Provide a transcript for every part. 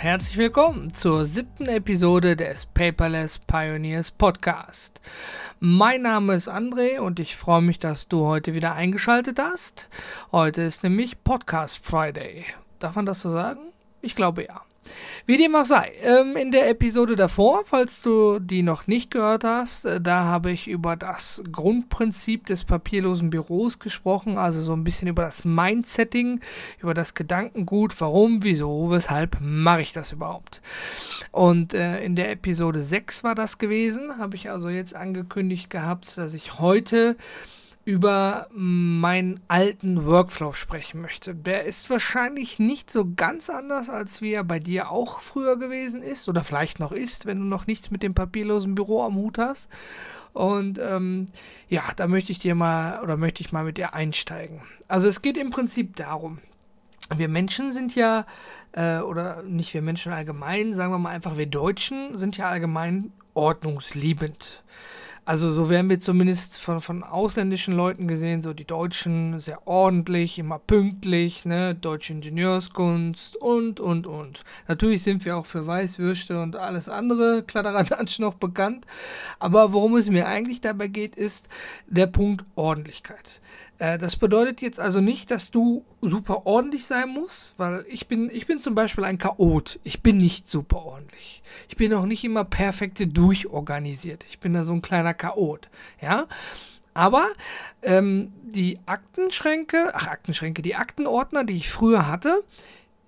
herzlich willkommen zur siebten Episode des Paperless Pioneers Podcast. Mein Name ist André und ich freue mich, dass du heute wieder eingeschaltet hast. Heute ist nämlich Podcast Friday. Darf man das so sagen? Ich glaube ja. Wie dem auch sei, ähm, in der Episode davor, falls du die noch nicht gehört hast, äh, da habe ich über das Grundprinzip des papierlosen Büros gesprochen, also so ein bisschen über das Mindsetting, über das Gedankengut, warum, wieso, weshalb mache ich das überhaupt. Und äh, in der Episode 6 war das gewesen, habe ich also jetzt angekündigt gehabt, dass ich heute über meinen alten Workflow sprechen möchte. Der ist wahrscheinlich nicht so ganz anders, als wie er bei dir auch früher gewesen ist oder vielleicht noch ist, wenn du noch nichts mit dem papierlosen Büro am Hut hast. Und ähm, ja, da möchte ich dir mal oder möchte ich mal mit dir einsteigen. Also es geht im Prinzip darum, wir Menschen sind ja, äh, oder nicht wir Menschen allgemein, sagen wir mal einfach, wir Deutschen sind ja allgemein ordnungsliebend. Also so werden wir zumindest von, von ausländischen Leuten gesehen, so die Deutschen sehr ordentlich, immer pünktlich, ne, deutsche Ingenieurskunst und, und, und. Natürlich sind wir auch für Weißwürste und alles andere Kladderadatsch noch bekannt, aber worum es mir eigentlich dabei geht, ist der Punkt Ordentlichkeit. Äh, das bedeutet jetzt also nicht, dass du super ordentlich sein musst, weil ich bin, ich bin zum Beispiel ein Chaot. Ich bin nicht super ordentlich. Ich bin auch nicht immer perfekt durchorganisiert. Ich bin da so ein kleiner Chaot. Ja. Aber ähm, die Aktenschränke, ach Aktenschränke, die Aktenordner, die ich früher hatte,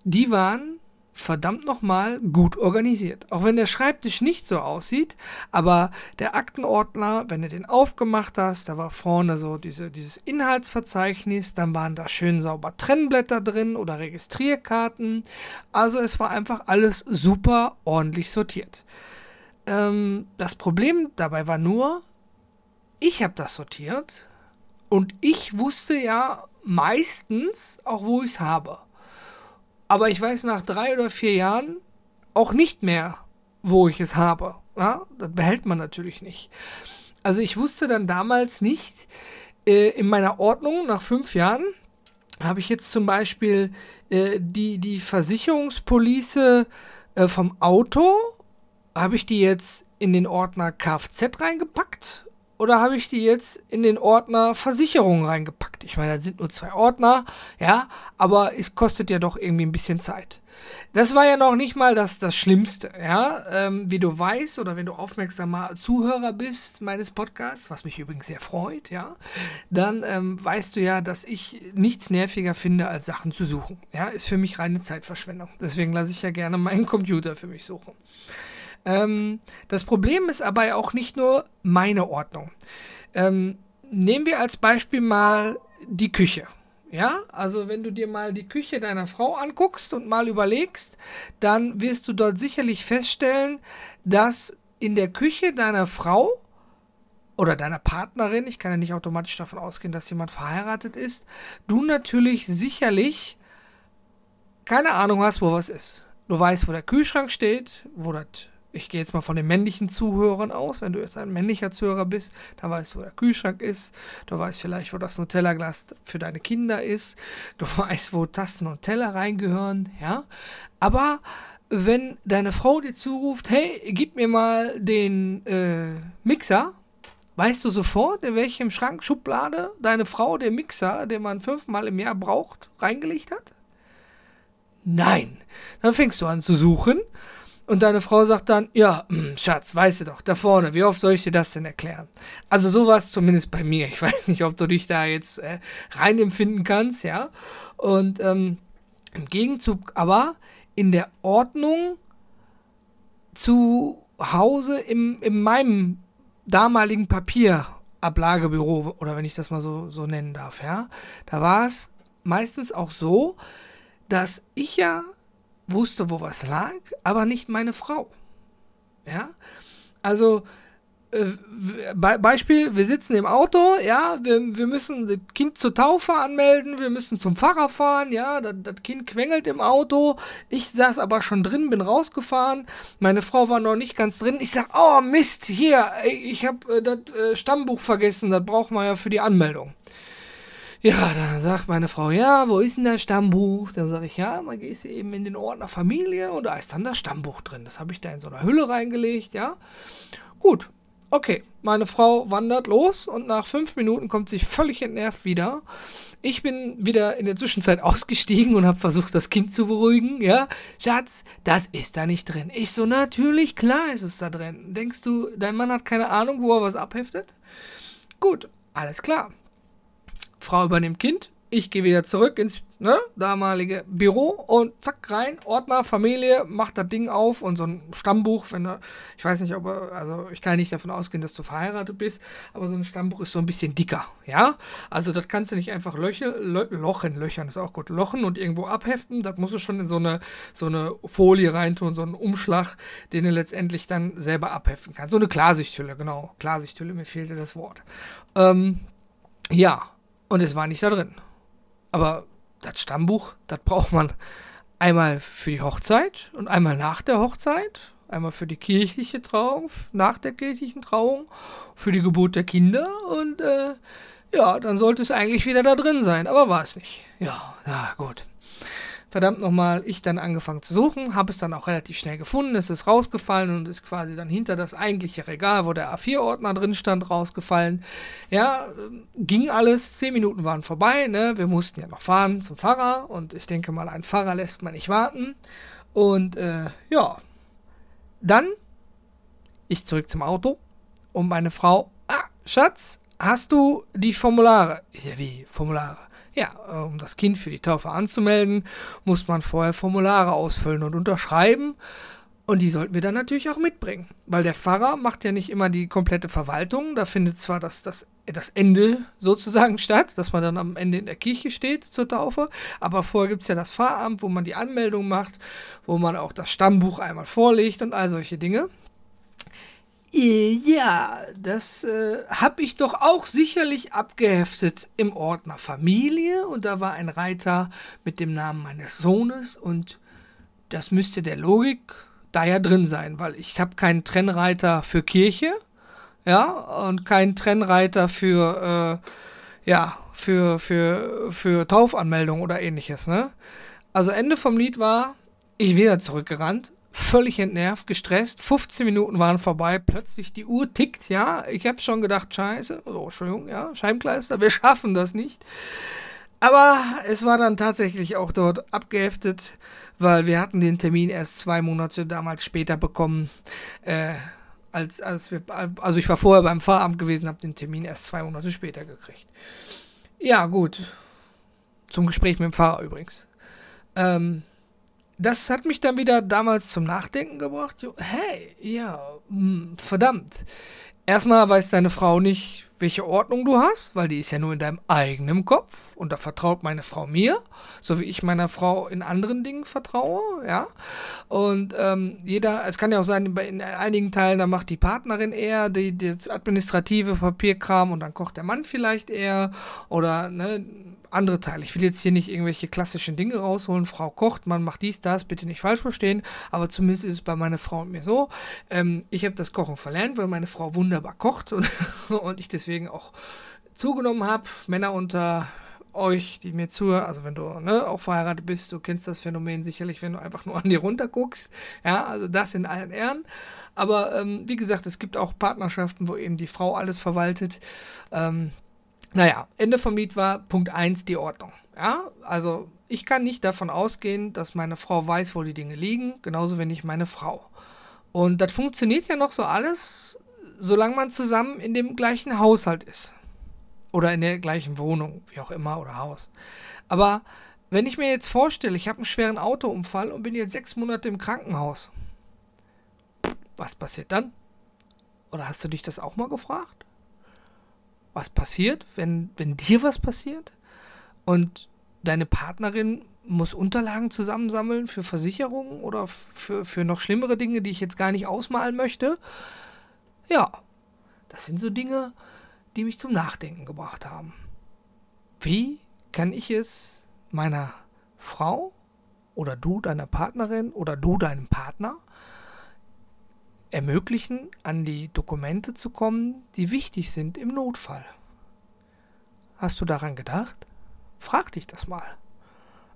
die waren verdammt nochmal gut organisiert. Auch wenn der Schreibtisch nicht so aussieht, aber der Aktenordner, wenn du den aufgemacht hast, da war vorne so diese, dieses Inhaltsverzeichnis, dann waren da schön sauber Trennblätter drin oder Registrierkarten. Also es war einfach alles super ordentlich sortiert. Ähm, das Problem dabei war nur, ich habe das sortiert und ich wusste ja meistens auch, wo ich es habe aber ich weiß nach drei oder vier Jahren auch nicht mehr, wo ich es habe. Ja? Das behält man natürlich nicht. Also ich wusste dann damals nicht, äh, in meiner Ordnung nach fünf Jahren habe ich jetzt zum Beispiel äh, die, die Versicherungspolice äh, vom Auto, habe ich die jetzt in den Ordner Kfz reingepackt oder habe ich die jetzt in den Ordner Versicherung reingepackt? Ich meine, das sind nur zwei Ordner, ja, aber es kostet ja doch irgendwie ein bisschen Zeit. Das war ja noch nicht mal das, das Schlimmste, ja. Ähm, wie du weißt oder wenn du aufmerksamer Zuhörer bist meines Podcasts, was mich übrigens sehr freut, ja, dann ähm, weißt du ja, dass ich nichts nerviger finde, als Sachen zu suchen. Ja, ist für mich reine Zeitverschwendung. Deswegen lasse ich ja gerne meinen Computer für mich suchen. Ähm, das Problem ist aber auch nicht nur meine Ordnung. Ähm, nehmen wir als Beispiel mal die Küche. Ja, also wenn du dir mal die Küche deiner Frau anguckst und mal überlegst, dann wirst du dort sicherlich feststellen, dass in der Küche deiner Frau oder deiner Partnerin, ich kann ja nicht automatisch davon ausgehen, dass jemand verheiratet ist, du natürlich sicherlich keine Ahnung hast, wo was ist. Du weißt, wo der Kühlschrank steht, wo das ich gehe jetzt mal von den männlichen Zuhörern aus. Wenn du jetzt ein männlicher Zuhörer bist, dann weißt du, wo der Kühlschrank ist. Du weißt vielleicht, wo das Nutella-Glas für deine Kinder ist. Du weißt, wo Tassen und Teller reingehören. Ja. Aber wenn deine Frau dir zuruft, hey, gib mir mal den äh, Mixer, weißt du sofort, in welchem Schrank, Schublade deine Frau den Mixer, den man fünfmal im Jahr braucht, reingelegt hat? Nein. Dann fängst du an zu suchen und deine Frau sagt dann, ja, hm, Schatz, weißt du doch, da vorne, wie oft soll ich dir das denn erklären? Also so war es zumindest bei mir. Ich weiß nicht, ob du dich da jetzt äh, rein empfinden kannst, ja. Und ähm, im Gegenzug aber in der Ordnung zu Hause im, in meinem damaligen Papierablagebüro, oder wenn ich das mal so, so nennen darf, ja, da war es meistens auch so, dass ich ja wusste, wo was lag, aber nicht meine Frau. Ja? Also äh, Be Beispiel, wir sitzen im Auto, ja, wir, wir müssen das Kind zur Taufe anmelden, wir müssen zum Pfarrer fahren, ja, das, das Kind quengelt im Auto, ich saß aber schon drin, bin rausgefahren, meine Frau war noch nicht ganz drin, ich sag, oh Mist, hier, ich habe äh, das äh, Stammbuch vergessen, das braucht man ja für die Anmeldung. Ja, dann sagt meine Frau, ja, wo ist denn das Stammbuch? Dann sage ich, ja, dann gehst du eben in den Ordner Familie und da ist dann das Stammbuch drin. Das habe ich da in so einer Hülle reingelegt, ja. Gut, okay, meine Frau wandert los und nach fünf Minuten kommt sie völlig entnervt wieder. Ich bin wieder in der Zwischenzeit ausgestiegen und habe versucht, das Kind zu beruhigen. Ja, Schatz, das ist da nicht drin. Ich so, natürlich, klar ist es da drin. Denkst du, dein Mann hat keine Ahnung, wo er was abheftet? Gut, alles klar. Frau übernimmt Kind, ich gehe wieder zurück ins ne, damalige Büro und zack rein, Ordner, Familie, macht das Ding auf und so ein Stammbuch, wenn er, ich weiß nicht, ob also ich kann nicht davon ausgehen, dass du verheiratet bist, aber so ein Stammbuch ist so ein bisschen dicker, ja? Also das kannst du nicht einfach löche, lö, lochen, löchern ist auch gut, lochen und irgendwo abheften, das musst du schon in so eine, so eine Folie reintun, so einen Umschlag, den du letztendlich dann selber abheften kannst. So eine Klarsichthülle, genau, Klarsichthülle, mir fehlte das Wort. Ähm, ja, und es war nicht da drin. Aber das Stammbuch, das braucht man einmal für die Hochzeit und einmal nach der Hochzeit. Einmal für die kirchliche Trauung, nach der kirchlichen Trauung, für die Geburt der Kinder und äh, ja, dann sollte es eigentlich wieder da drin sein, aber war es nicht. Ja, na gut verdammt nochmal, ich dann angefangen zu suchen, habe es dann auch relativ schnell gefunden, es ist rausgefallen und ist quasi dann hinter das eigentliche Regal, wo der A4-Ordner drin stand, rausgefallen. Ja, ging alles, zehn Minuten waren vorbei, ne? wir mussten ja noch fahren zum Pfarrer und ich denke mal, ein Pfarrer lässt man nicht warten. Und äh, ja, dann ich zurück zum Auto und meine Frau, ah, Schatz, hast du die Formulare? Ich ja, wie, Formulare? Ja, um das Kind für die Taufe anzumelden, muss man vorher Formulare ausfüllen und unterschreiben. Und die sollten wir dann natürlich auch mitbringen. Weil der Pfarrer macht ja nicht immer die komplette Verwaltung. Da findet zwar das, das, das Ende sozusagen statt, dass man dann am Ende in der Kirche steht zur Taufe. Aber vorher gibt es ja das Pfarramt, wo man die Anmeldung macht, wo man auch das Stammbuch einmal vorlegt und all solche Dinge. Ja, das äh, habe ich doch auch sicherlich abgeheftet im Ordner Familie. Und da war ein Reiter mit dem Namen meines Sohnes. Und das müsste der Logik da ja drin sein, weil ich habe keinen Trennreiter für Kirche, ja, und keinen Trennreiter für, äh, ja, für, für, für Taufanmeldung oder ähnliches, ne? Also Ende vom Lied war, ich wieder zurückgerannt, völlig entnervt, gestresst. 15 Minuten waren vorbei, plötzlich die Uhr tickt, ja. Ich habe schon gedacht, scheiße, oh, Entschuldigung, ja, Scheibenkleister, wir schaffen das nicht. Aber es war dann tatsächlich auch dort abgeheftet, weil wir hatten den Termin erst zwei Monate damals später bekommen, äh, als, als wir, also ich war vorher beim Fahramt gewesen, habe den Termin erst zwei Monate später gekriegt. Ja, gut. Zum Gespräch mit dem Fahrer übrigens. Ähm, das hat mich dann wieder damals zum Nachdenken gebracht. Hey, ja, hm, verdammt. Erstmal weiß deine Frau nicht, welche Ordnung du hast, weil die ist ja nur in deinem eigenen Kopf und da vertraut meine Frau mir, so wie ich meiner Frau in anderen Dingen vertraue, ja. Und ähm, jeder, es kann ja auch sein, in einigen Teilen, da macht die Partnerin eher das administrative Papierkram und dann kocht der Mann vielleicht eher oder ne, andere Teile. Ich will jetzt hier nicht irgendwelche klassischen Dinge rausholen. Frau kocht, man macht dies, das, bitte nicht falsch verstehen. Aber zumindest ist es bei meiner Frau und mir so. Ähm, ich habe das Kochen verlernt, weil meine Frau wunderbar kocht und, und ich deswegen auch zugenommen habe. Männer unter euch, die mir zuhören, also wenn du ne, auch verheiratet bist, du kennst das Phänomen sicherlich, wenn du einfach nur an dir runter guckst. Ja, also das in allen Ehren. Aber ähm, wie gesagt, es gibt auch Partnerschaften, wo eben die Frau alles verwaltet. Ähm, naja, Ende vom Lied war Punkt 1 die Ordnung. Ja, also ich kann nicht davon ausgehen, dass meine Frau weiß, wo die Dinge liegen, genauso wenig meine Frau. Und das funktioniert ja noch so alles, solange man zusammen in dem gleichen Haushalt ist. Oder in der gleichen Wohnung, wie auch immer, oder Haus. Aber wenn ich mir jetzt vorstelle, ich habe einen schweren Autounfall und bin jetzt sechs Monate im Krankenhaus, was passiert dann? Oder hast du dich das auch mal gefragt? Was passiert, wenn, wenn dir was passiert und deine Partnerin muss Unterlagen zusammensammeln für Versicherungen oder für, für noch schlimmere Dinge, die ich jetzt gar nicht ausmalen möchte. Ja, Das sind so Dinge, die mich zum Nachdenken gebracht haben. Wie kann ich es meiner Frau oder du deiner Partnerin oder du deinem Partner ermöglichen, an die Dokumente zu kommen, die wichtig sind im Notfall? Hast du daran gedacht? Frag dich das mal.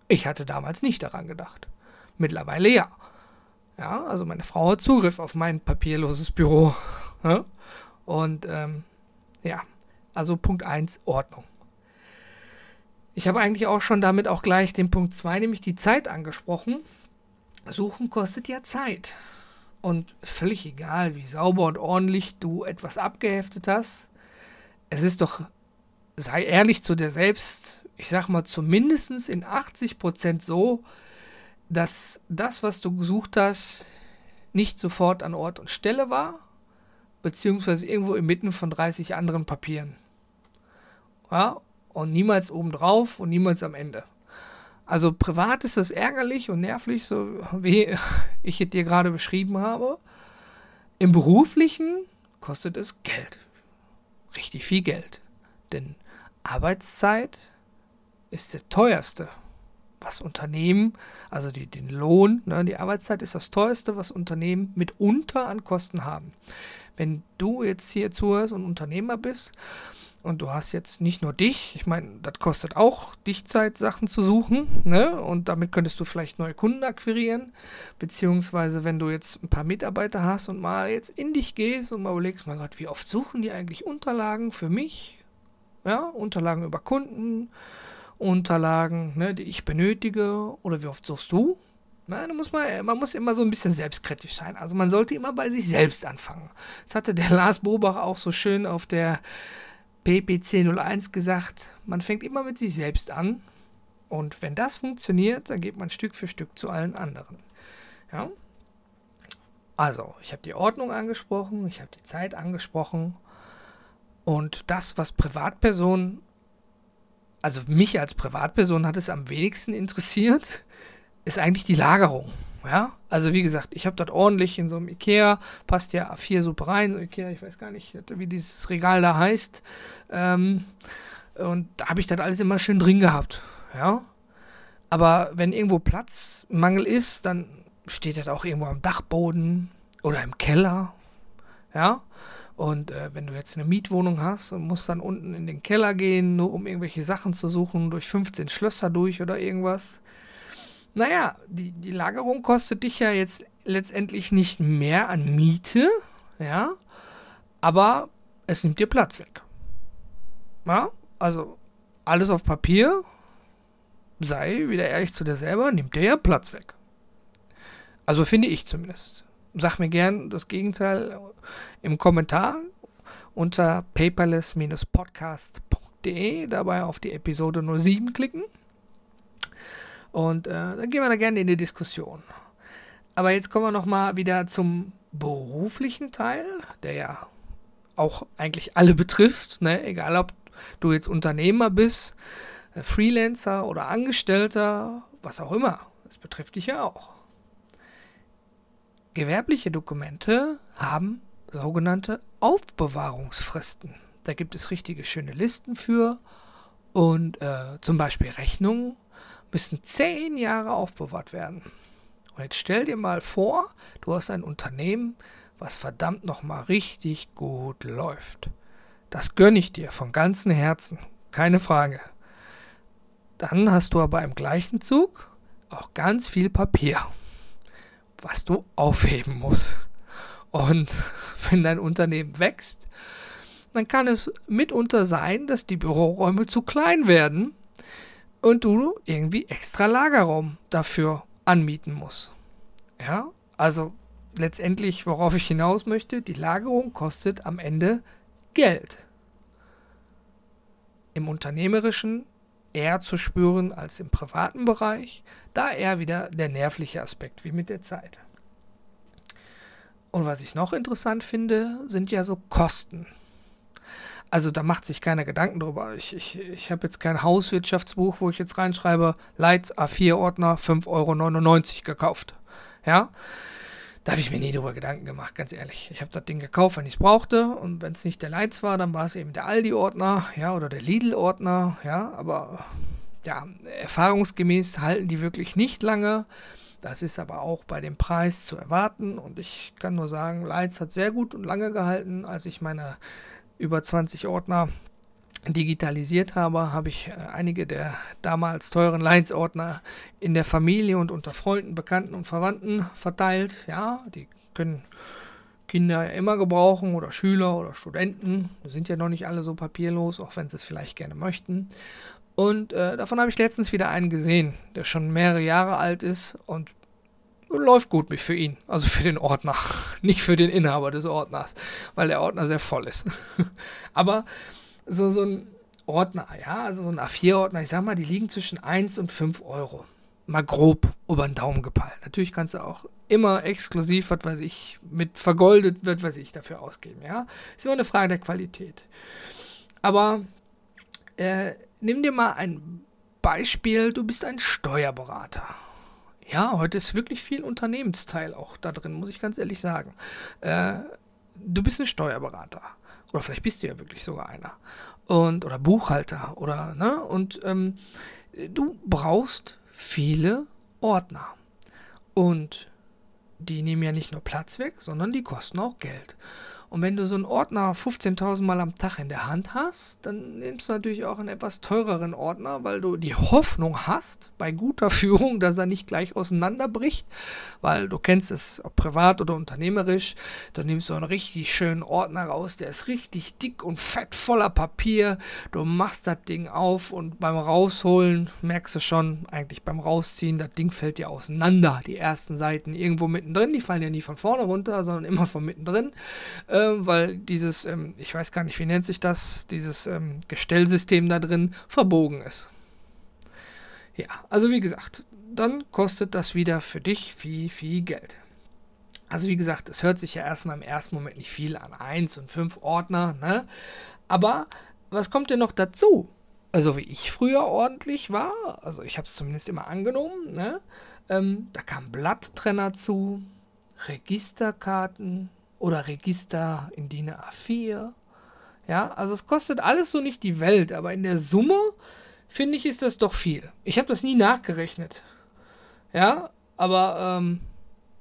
Ich hatte damals nicht daran gedacht. Mittlerweile ja. Ja, also meine Frau hat Zugriff auf mein papierloses Büro. Ja? Und ähm, ja, also Punkt 1, Ordnung. Ich habe eigentlich auch schon damit auch gleich den Punkt 2, nämlich die Zeit angesprochen. Suchen kostet ja Zeit. Und völlig egal, wie sauber und ordentlich du etwas abgeheftet hast, es ist doch, sei ehrlich zu dir selbst, ich sag mal zumindest in 80% so, dass das, was du gesucht hast, nicht sofort an Ort und Stelle war, beziehungsweise irgendwo inmitten von 30 anderen Papieren. Ja, und niemals obendrauf und niemals am Ende. Also privat ist das ärgerlich und nervlich, so wie ich es dir gerade beschrieben habe. Im beruflichen kostet es Geld. Richtig viel Geld. Denn Arbeitszeit ist der teuerste, was Unternehmen, also die, den Lohn, ne, die Arbeitszeit ist das teuerste, was Unternehmen mitunter an Kosten haben. Wenn du jetzt hier zuhörst und Unternehmer bist und du hast jetzt nicht nur dich, ich meine, das kostet auch dich Zeit, Sachen zu suchen, ne? Und damit könntest du vielleicht neue Kunden akquirieren, beziehungsweise wenn du jetzt ein paar Mitarbeiter hast und mal jetzt in dich gehst und mal überlegst, mein Gott, wie oft suchen die eigentlich Unterlagen für mich? Ja, Unterlagen über Kunden, Unterlagen, ne, die ich benötige, oder wie oft suchst du? Da muss man, man muss immer so ein bisschen selbstkritisch sein. Also man sollte immer bei sich selbst anfangen. Das hatte der Lars Bobach auch so schön auf der PPC 01 gesagt, man fängt immer mit sich selbst an und wenn das funktioniert, dann geht man Stück für Stück zu allen anderen. Ja? Also, ich habe die Ordnung angesprochen, ich habe die Zeit angesprochen und das, was Privatpersonen, also mich als Privatperson hat es am wenigsten interessiert, ist eigentlich die Lagerung. Ja, also wie gesagt, ich habe dort ordentlich in so einem Ikea, passt ja A4 super rein, so Ikea, ich weiß gar nicht, wie dieses Regal da heißt. Ähm, und da habe ich das alles immer schön drin gehabt. Ja, aber wenn irgendwo Platzmangel ist, dann steht das auch irgendwo am Dachboden oder im Keller. Ja, und äh, wenn du jetzt eine Mietwohnung hast und musst dann unten in den Keller gehen, nur um irgendwelche Sachen zu suchen, durch 15 Schlösser durch oder irgendwas, naja, die, die Lagerung kostet dich ja jetzt letztendlich nicht mehr an Miete, ja, aber es nimmt dir Platz weg. Ja, also alles auf Papier, sei wieder ehrlich zu dir selber, nimmt dir ja Platz weg. Also finde ich zumindest. Sag mir gern das Gegenteil im Kommentar unter paperless-podcast.de, dabei auf die Episode 07 klicken. Und äh, dann gehen wir da gerne in die Diskussion. Aber jetzt kommen wir nochmal wieder zum beruflichen Teil, der ja auch eigentlich alle betrifft, ne? egal ob du jetzt Unternehmer bist, äh, Freelancer oder Angestellter, was auch immer. Das betrifft dich ja auch. Gewerbliche Dokumente haben sogenannte Aufbewahrungsfristen. Da gibt es richtige schöne Listen für und äh, zum Beispiel Rechnungen müssen zehn Jahre aufbewahrt werden. Und jetzt stell dir mal vor, du hast ein Unternehmen, was verdammt nochmal richtig gut läuft. Das gönne ich dir von ganzem Herzen, keine Frage. Dann hast du aber im gleichen Zug auch ganz viel Papier, was du aufheben musst. Und wenn dein Unternehmen wächst, dann kann es mitunter sein, dass die Büroräume zu klein werden und du irgendwie extra Lagerraum dafür anmieten musst. Ja, also letztendlich, worauf ich hinaus möchte, die Lagerung kostet am Ende Geld. Im unternehmerischen eher zu spüren als im privaten Bereich, da eher wieder der nervliche Aspekt wie mit der Zeit. Und was ich noch interessant finde, sind ja so Kosten. Also da macht sich keiner Gedanken drüber. Ich, ich, ich habe jetzt kein Hauswirtschaftsbuch, wo ich jetzt reinschreibe, Lights A4-Ordner 5,99 Euro gekauft. Ja. da habe ich mir nie drüber Gedanken gemacht, ganz ehrlich. Ich habe das Ding gekauft, wenn ich es brauchte. Und wenn es nicht der Leitz war, dann war es eben der Aldi-Ordner, ja, oder der Lidl-Ordner, ja. Aber ja, erfahrungsgemäß halten die wirklich nicht lange. Das ist aber auch bei dem Preis zu erwarten. Und ich kann nur sagen, Leitz hat sehr gut und lange gehalten. Als ich meine über 20 Ordner digitalisiert habe, habe ich äh, einige der damals teuren Leitsordner in der Familie und unter Freunden, Bekannten und Verwandten verteilt. Ja, die können Kinder ja immer gebrauchen oder Schüler oder Studenten. Die sind ja noch nicht alle so papierlos, auch wenn sie es vielleicht gerne möchten. Und äh, davon habe ich letztens wieder einen gesehen, der schon mehrere Jahre alt ist und läuft gut für ihn, also für den Ordner, nicht für den Inhaber des Ordners, weil der Ordner sehr voll ist. Aber so, so ein Ordner, ja, also so ein A4-Ordner, ich sag mal, die liegen zwischen 1 und 5 Euro. Mal grob über den Daumen gepeilt. Natürlich kannst du auch immer exklusiv, was weiß ich, mit vergoldet, wird, was ich dafür ausgeben, ja. Ist immer eine Frage der Qualität. Aber äh, nimm dir mal ein Beispiel, du bist ein Steuerberater. Ja, heute ist wirklich viel Unternehmensteil auch da drin, muss ich ganz ehrlich sagen. Äh, du bist ein Steuerberater. Oder vielleicht bist du ja wirklich sogar einer. Und, oder Buchhalter. Oder, ne? Und ähm, du brauchst viele Ordner. Und die nehmen ja nicht nur Platz weg, sondern die kosten auch Geld. Und wenn du so einen Ordner 15.000 Mal am Tag in der Hand hast, dann nimmst du natürlich auch einen etwas teureren Ordner, weil du die Hoffnung hast, bei guter Führung, dass er nicht gleich auseinanderbricht, weil du kennst es, ob privat oder unternehmerisch, dann nimmst du einen richtig schönen Ordner raus, der ist richtig dick und fett voller Papier, du machst das Ding auf und beim Rausholen merkst du schon, eigentlich beim Rausziehen, das Ding fällt dir auseinander, die ersten Seiten irgendwo mittendrin, die fallen ja nie von vorne runter, sondern immer von mittendrin. Äh, weil dieses, ähm, ich weiß gar nicht, wie nennt sich das, dieses ähm, Gestellsystem da drin verbogen ist. Ja, also wie gesagt, dann kostet das wieder für dich viel, viel Geld. Also wie gesagt, es hört sich ja erstmal im ersten Moment nicht viel an. Eins und fünf Ordner, ne? Aber was kommt denn noch dazu? Also wie ich früher ordentlich war, also ich habe es zumindest immer angenommen, ne? Ähm, da kam Blatttrenner zu, Registerkarten, oder Register in DIN A4. Ja, also es kostet alles so nicht die Welt, aber in der Summe finde ich, ist das doch viel. Ich habe das nie nachgerechnet. Ja, aber ähm,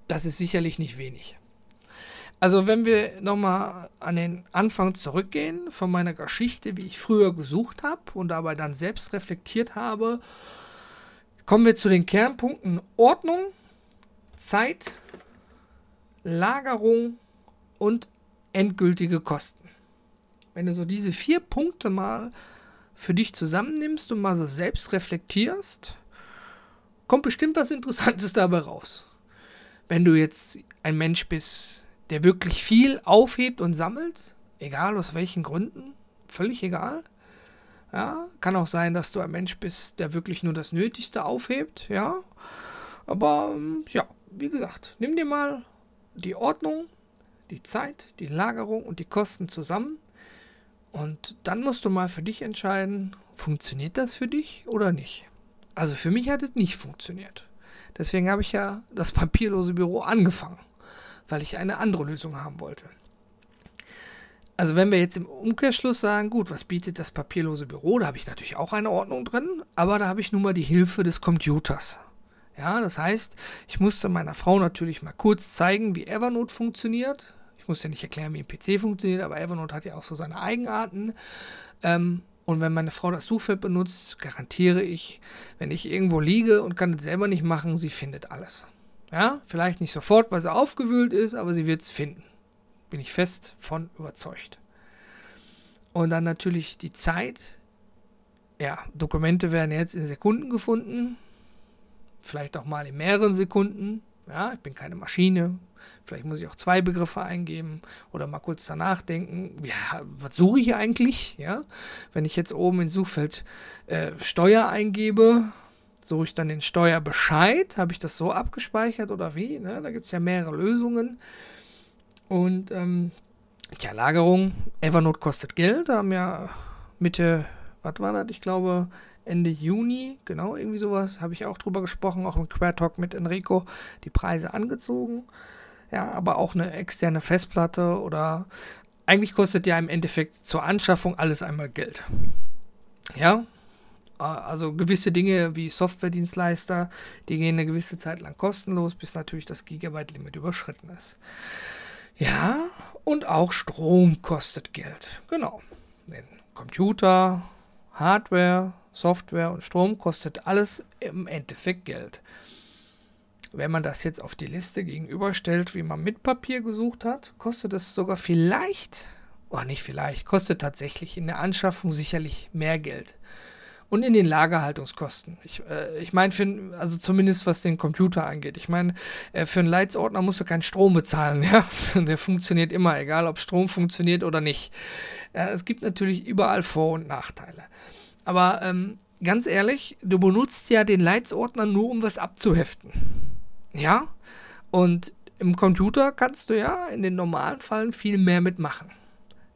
das ist sicherlich nicht wenig. Also wenn wir nochmal an den Anfang zurückgehen von meiner Geschichte, wie ich früher gesucht habe und dabei dann selbst reflektiert habe, kommen wir zu den Kernpunkten Ordnung, Zeit, Lagerung und endgültige Kosten. Wenn du so diese vier Punkte mal für dich zusammennimmst und mal so selbst reflektierst, kommt bestimmt was Interessantes dabei raus. Wenn du jetzt ein Mensch bist, der wirklich viel aufhebt und sammelt, egal aus welchen Gründen, völlig egal. Ja, kann auch sein, dass du ein Mensch bist, der wirklich nur das Nötigste aufhebt, ja. Aber ähm, ja, wie gesagt, nimm dir mal die Ordnung die Zeit, die Lagerung und die Kosten zusammen. Und dann musst du mal für dich entscheiden, funktioniert das für dich oder nicht. Also für mich hat es nicht funktioniert. Deswegen habe ich ja das papierlose Büro angefangen, weil ich eine andere Lösung haben wollte. Also wenn wir jetzt im Umkehrschluss sagen, gut, was bietet das papierlose Büro? Da habe ich natürlich auch eine Ordnung drin, aber da habe ich nun mal die Hilfe des Computers. Ja, das heißt, ich musste meiner Frau natürlich mal kurz zeigen, wie Evernote funktioniert. Ich muss ja nicht erklären, wie ein PC funktioniert, aber Evernote hat ja auch so seine Eigenarten. Ähm, und wenn meine Frau das Suchfeld benutzt, garantiere ich, wenn ich irgendwo liege und kann es selber nicht machen, sie findet alles. Ja, vielleicht nicht sofort, weil sie aufgewühlt ist, aber sie wird es finden. Bin ich fest von überzeugt. Und dann natürlich die Zeit. Ja, Dokumente werden jetzt in Sekunden gefunden vielleicht auch mal in mehreren Sekunden. Ja, ich bin keine Maschine. Vielleicht muss ich auch zwei Begriffe eingeben oder mal kurz danach denken, ja, was suche ich eigentlich? Ja, wenn ich jetzt oben ins Suchfeld äh, Steuer eingebe, suche ich dann den Steuerbescheid. Habe ich das so abgespeichert oder wie? Ne? Da gibt es ja mehrere Lösungen. Und ähm, ja, Lagerung, Evernote kostet Geld. Da haben ja Mitte, was war das? Ich glaube, Ende Juni, genau, irgendwie sowas, habe ich auch drüber gesprochen, auch im Quertalk mit Enrico, die Preise angezogen. Ja, aber auch eine externe Festplatte oder eigentlich kostet ja im Endeffekt zur Anschaffung alles einmal Geld. Ja, also gewisse Dinge wie Softwaredienstleister, die gehen eine gewisse Zeit lang kostenlos, bis natürlich das Gigabyte-Limit überschritten ist. Ja, und auch Strom kostet Geld. Genau. Den Computer, Hardware, Software und Strom kostet alles im Endeffekt Geld. Wenn man das jetzt auf die Liste gegenüberstellt, wie man mit Papier gesucht hat, kostet es sogar vielleicht, oder oh, nicht vielleicht, kostet tatsächlich in der Anschaffung sicherlich mehr Geld. Und in den Lagerhaltungskosten. Ich, äh, ich meine, also zumindest was den Computer angeht. Ich meine, äh, für einen Leitsordner musst du keinen Strom bezahlen. Ja? Der funktioniert immer, egal ob Strom funktioniert oder nicht. Äh, es gibt natürlich überall Vor- und Nachteile. Aber ähm, ganz ehrlich, du benutzt ja den Leitsordner nur, um was abzuheften. Ja? Und im Computer kannst du ja in den normalen Fällen viel mehr mitmachen.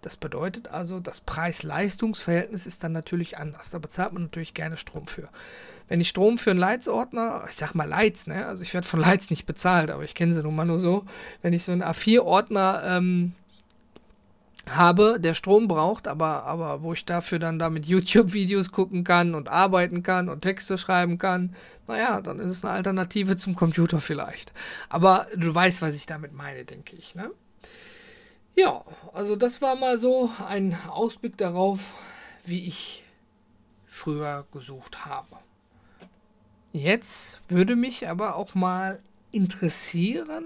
Das bedeutet also, das Preis-Leistungs-Verhältnis ist dann natürlich anders. Da bezahlt man natürlich gerne Strom für. Wenn ich Strom für einen Leitsordner, ich sag mal Leits, ne? also ich werde von Leits nicht bezahlt, aber ich kenne sie nun mal nur so, wenn ich so einen A4-Ordner ähm, habe, der Strom braucht, aber, aber wo ich dafür dann damit YouTube-Videos gucken kann und arbeiten kann und Texte schreiben kann, naja, dann ist es eine Alternative zum Computer vielleicht. Aber du weißt, was ich damit meine, denke ich. Ne? Ja, also das war mal so ein Ausblick darauf, wie ich früher gesucht habe. Jetzt würde mich aber auch mal interessieren,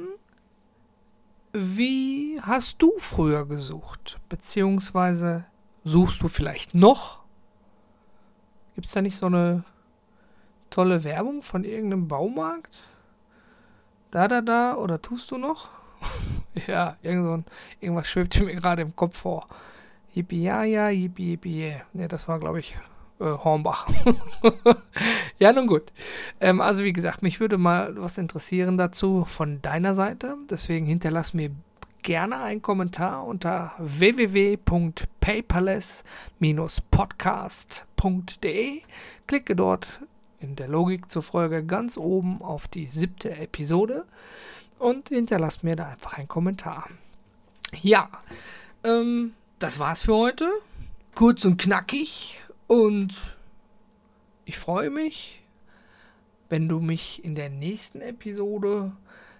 wie hast du früher gesucht? Beziehungsweise suchst du vielleicht noch? Gibt es da nicht so eine tolle Werbung von irgendeinem Baumarkt? Da, da, da, oder tust du noch? ja, irgend so ein, irgendwas schwebt mir gerade im Kopf vor. Yippie, ja, ja, yippie, yippie, yeah. Ne, das war, glaube ich, äh, Hornbach. ja, nun gut. Ähm, also wie gesagt, mich würde mal was interessieren dazu von deiner Seite. Deswegen hinterlass mir gerne einen Kommentar unter www.paperless-podcast.de. Klicke dort in der Logik zur Folge ganz oben auf die siebte Episode und hinterlass mir da einfach einen Kommentar. Ja, ähm, das war's für heute. Kurz und knackig. Und ich freue mich, wenn du mich in der nächsten Episode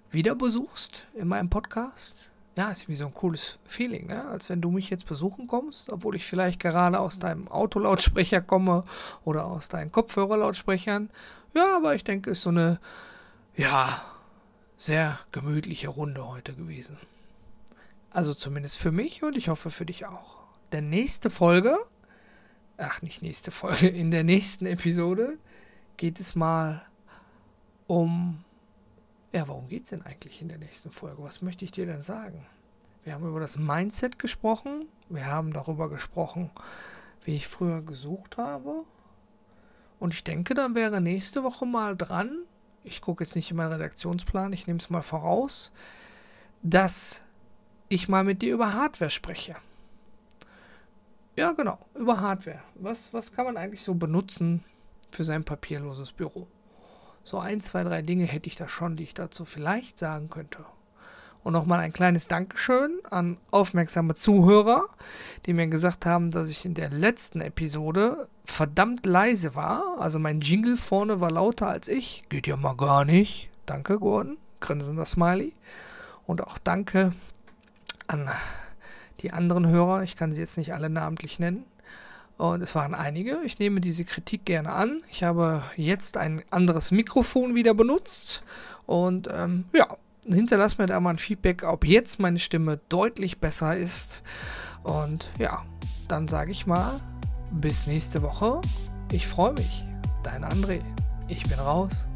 wieder besuchst in meinem Podcast. Ja, ist wie so ein cooles Feeling, ne? als wenn du mich jetzt besuchen kommst, obwohl ich vielleicht gerade aus deinem Autolautsprecher komme oder aus deinen Kopfhörerlautsprechern. Ja, aber ich denke, es ist so eine, ja, sehr gemütliche Runde heute gewesen. Also zumindest für mich und ich hoffe für dich auch. Der nächste Folge ach nicht nächste Folge, in der nächsten Episode geht es mal um, ja, warum geht es denn eigentlich in der nächsten Folge? Was möchte ich dir denn sagen? Wir haben über das Mindset gesprochen, wir haben darüber gesprochen, wie ich früher gesucht habe. Und ich denke, dann wäre nächste Woche mal dran, ich gucke jetzt nicht in meinen Redaktionsplan, ich nehme es mal voraus, dass ich mal mit dir über Hardware spreche. Ja, genau, über Hardware. Was, was kann man eigentlich so benutzen für sein papierloses Büro? So ein, zwei, drei Dinge hätte ich da schon, die ich dazu vielleicht sagen könnte. Und nochmal ein kleines Dankeschön an aufmerksame Zuhörer, die mir gesagt haben, dass ich in der letzten Episode verdammt leise war. Also mein Jingle vorne war lauter als ich. Geht ja mal gar nicht. Danke, Gordon. Grinsender Smiley. Und auch danke an die anderen Hörer, ich kann sie jetzt nicht alle namentlich nennen. Und es waren einige. Ich nehme diese Kritik gerne an. Ich habe jetzt ein anderes Mikrofon wieder benutzt. Und ähm, ja, hinterlass mir da mal ein Feedback, ob jetzt meine Stimme deutlich besser ist. Und ja, dann sage ich mal, bis nächste Woche. Ich freue mich. Dein André. Ich bin raus.